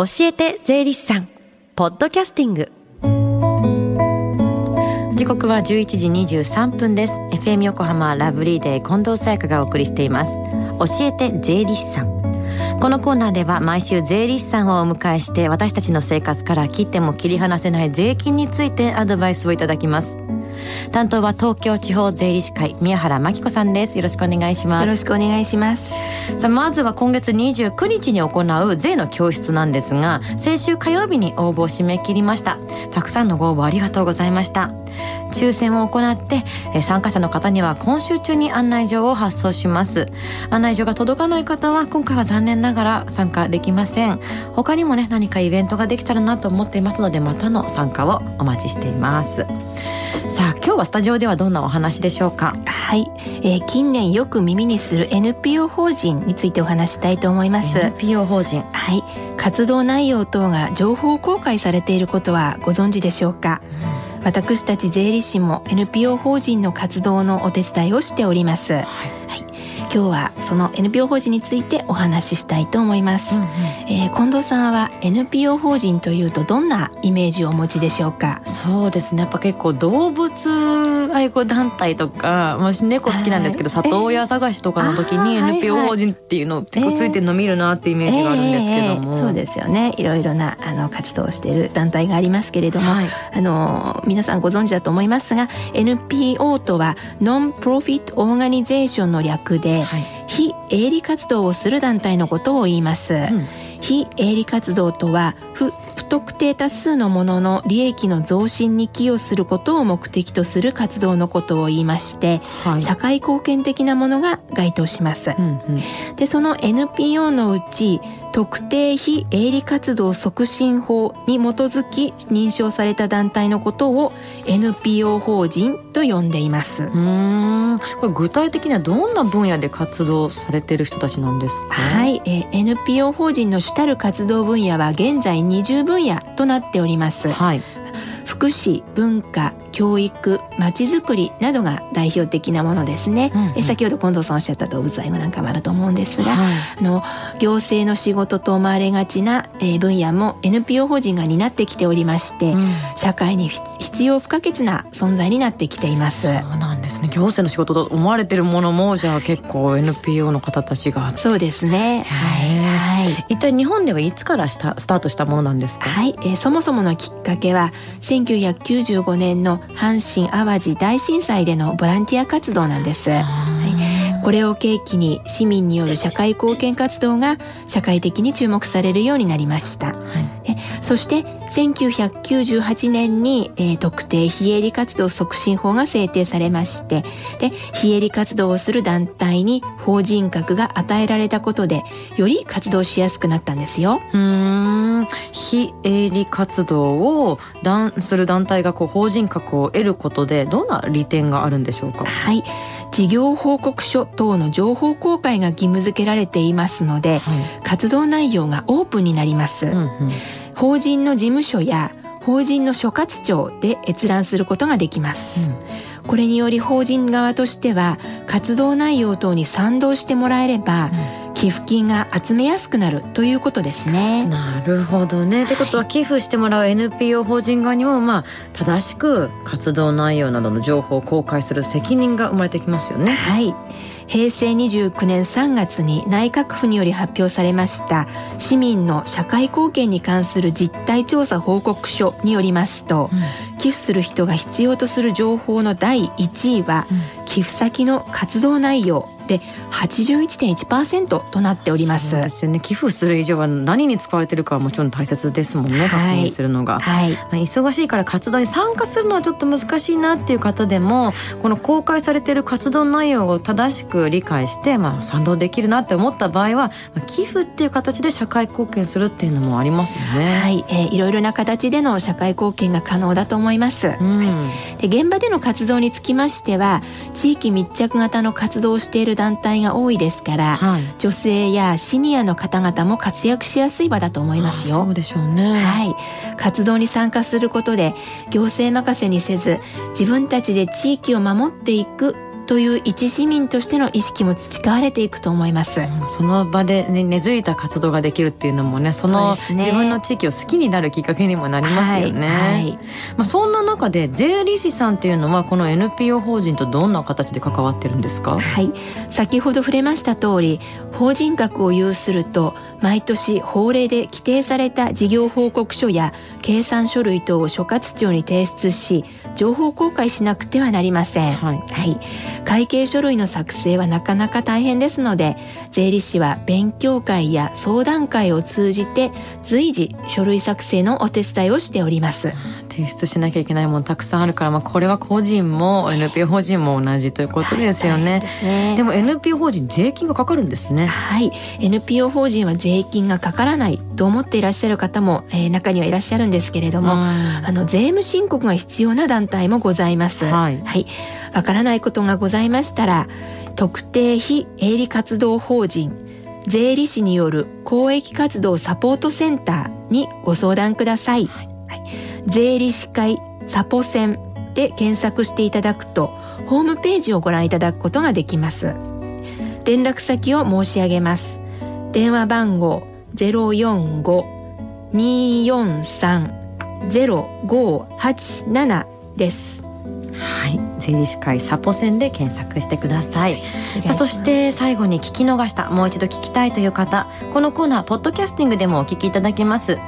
教えて税理士さんポッドキャスティング。時刻は11時23分です。FM 横浜ラブリーデー近藤沙耶香がお送りしています。教えて税理士さん。このコーナーでは毎週税理士さんをお迎えして私たちの生活から切っても切り離せない税金についてアドバイスをいただきます。担当は東京地方税理士会宮原真紀子さんです。よろしくお願いします。よろしくお願いします。さあまずは今月29日に行う税の教室なんですが先週火曜日に応募を締め切りました。たくさんのご応募ありがとうございました。抽選を行って参加者の方には今週中に案内状を発送します。案内状が届かない方は今回は残念ながら参加できません。他にもね何かイベントができたらなと思っていますのでまたの参加をお待ちしています。さあ今日はスタジオではどんなお話でしょうか？はい、えー、近年よく耳にする NPO 法人についてお話したいと思います。NPO 法人。はい。活動内容等が情報公開されていることはご存知でしょうか、うん、私たち税理士も NPO 法人の活動のお手伝いをしております、はい、はい今日はその NPO 法人についてお話ししたいと思います、うんうん、えー、近藤さんは NPO 法人というとどんなイメージをお持ちでしょうか？そうですね。やっぱ結構動物愛護団体とか私猫好きなんですけど里親探しとかの時に NPO 法人っていうの結構ついてるの見るなってイメージがあるんですけども、えーえー、そうですよね。いろいろなあの活動をしている団体がありますけれども、はい、あの皆さんご存知だと思いますが NPO とはノンプロフィットオーガニゼーションの略ではい、非営利活動をする団体のことを言います、うん、非営利活動とは不不特定多数のものの利益の増進に寄与することを目的とする活動のことを言いまして、はい、社会貢献的なものが該当します、うんうん、でその NPO のうち特定非営利活動促進法に基づき認証された団体のことを NPO 法人と呼んでいます。うん。これ具体的にはどんな分野で活動されている人たちなんですか？はい、えー、NPO 法人の主たる活動分野は現在20分野となっております、はい、福祉文化教育まちづくりなどが代表的なものですね、うんうん、え先ほど近藤さんおっしゃった動物愛護なんかもあると思うんですが、はい、あの行政の仕事と思われがちな、えー、分野も NPO 法人が担ってきておりまして、うん、社会に必要不可欠な存在になってきていますですね。行政の仕事と思われてるものもじゃあ結構 NPO の方たちがそうですね。はい、はい、一体日本ではいつからしたスタートしたものなんですか？はい、えー、そもそものきっかけは1995年の阪神・淡路大震災でのボランティア活動なんです。はい、これを契機に市民による社会貢献活動が社会的に注目されるようになりました。はい、そして1998年に、えー、特定非営利活動促進法が制定されましてで非営利活動をする団体に法人格が与えられたことでより活動しやすくなったんですよ。うん非営利活動をする団体がこう法人格を得ることでどんな利点があるんでしょうか？はい事業報告書等の情報公開が義務付けられていますので、はい、活動内容がオープンになります、うんうん、法人の事務所や法人の所轄庁で閲覧することができます、うん。これにより法人側としては活動内容等に賛同してもらえれば、うん、寄付金が集めやすくなるということですね。なるほどね。ってことは寄付してもらう NPO 法人側にもまあ正しく活動内容などの情報を公開する責任が生まれてきますよね。はい。平成29年3月に内閣府により発表されました市民の社会貢献に関する実態調査報告書によりますと、うん、寄付する人が必要とする情報の第1位は、うん、寄付先の活動内容で81.1%となっております。そうですよね。寄付する以上は何に使われてるかはもちろん大切ですもんね、確認するのが、はい、はい、忙しいから活動に参加するのはちょっと難しいなっていう方でもこの公開されている活動内容を正しく理解して、まあ、賛同できるなって思った場合は、まあ、寄付っていう形で社会貢献するっていうのもありますよね。はい、えー、いろいろな形での社会貢献が可能だと思います。うん、で現場での活動につきましては地域密着型の活動をしている団体が多いですから、はい、女性やシニアの方々も活躍しやすい場だと思いますよ。そうでしょうね。はい、活動に参加することで行政任せにせず自分たちで地域を守っていくという一市民としての意識も培われていくと思います、うん、その場で、ね、根付いた活動ができるっていうのもねその自分の地域を好きになるきっかけにもなりますよね、はいはい、まあ、そんな中で税理士さんっていうのはこの NPO 法人とどんな形で関わってるんですか？はい。先ほど触れました通り法人格を有すると毎年法令で規定された事業報告書や計算書類等を所轄庁に提出し情報公開しなくてはなりません、はい、はい、会計書類の作成はなかなか大変ですので税理士は勉強会や相談会を通じて随時書類作成のお手伝いをしております。提出しなきゃいけないものたくさんあるから、まあ、これは個人も NPO 法人も同じということですよね。でねでも NPO 法人税金がかかるんですね。はい NPO 法人は税金がかからないと思っていらっしゃる方も、えー、中にはいらっしゃるんですけれども、あの税務申告が必要な団体もございます。はい、はい、わからないことがございましたら特定非営利活動法人税理士による公益活動サポートセンターにご相談ください。はい税理士会サポセンで検索していただくとホームページをご覧いただくことができます。連絡先を申し上げます。電話番号045-243-0587です。はい。税理士会サポセンで検索してください。さあそして最後に聞き逃したもう一度聞きたいという方。このコーナーポッドキャスティングでもお聞きいただけます。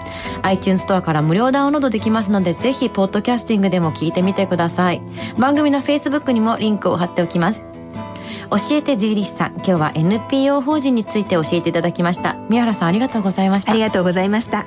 iTunes ストアから無料ダウンロードできますのでぜひポッドキャスティングでも聞いてみてください。番組の Facebook にもリンクを貼っておきます。教えて税理士さん今日は NPO 法人について教えていただきました。宮原さんありがとうございました。ありがとうございました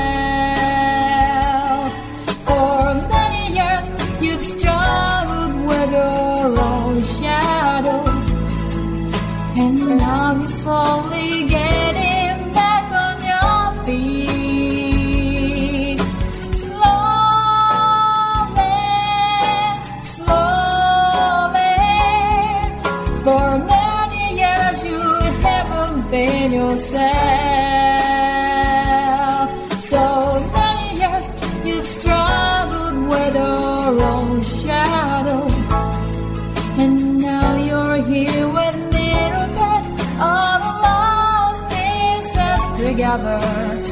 together.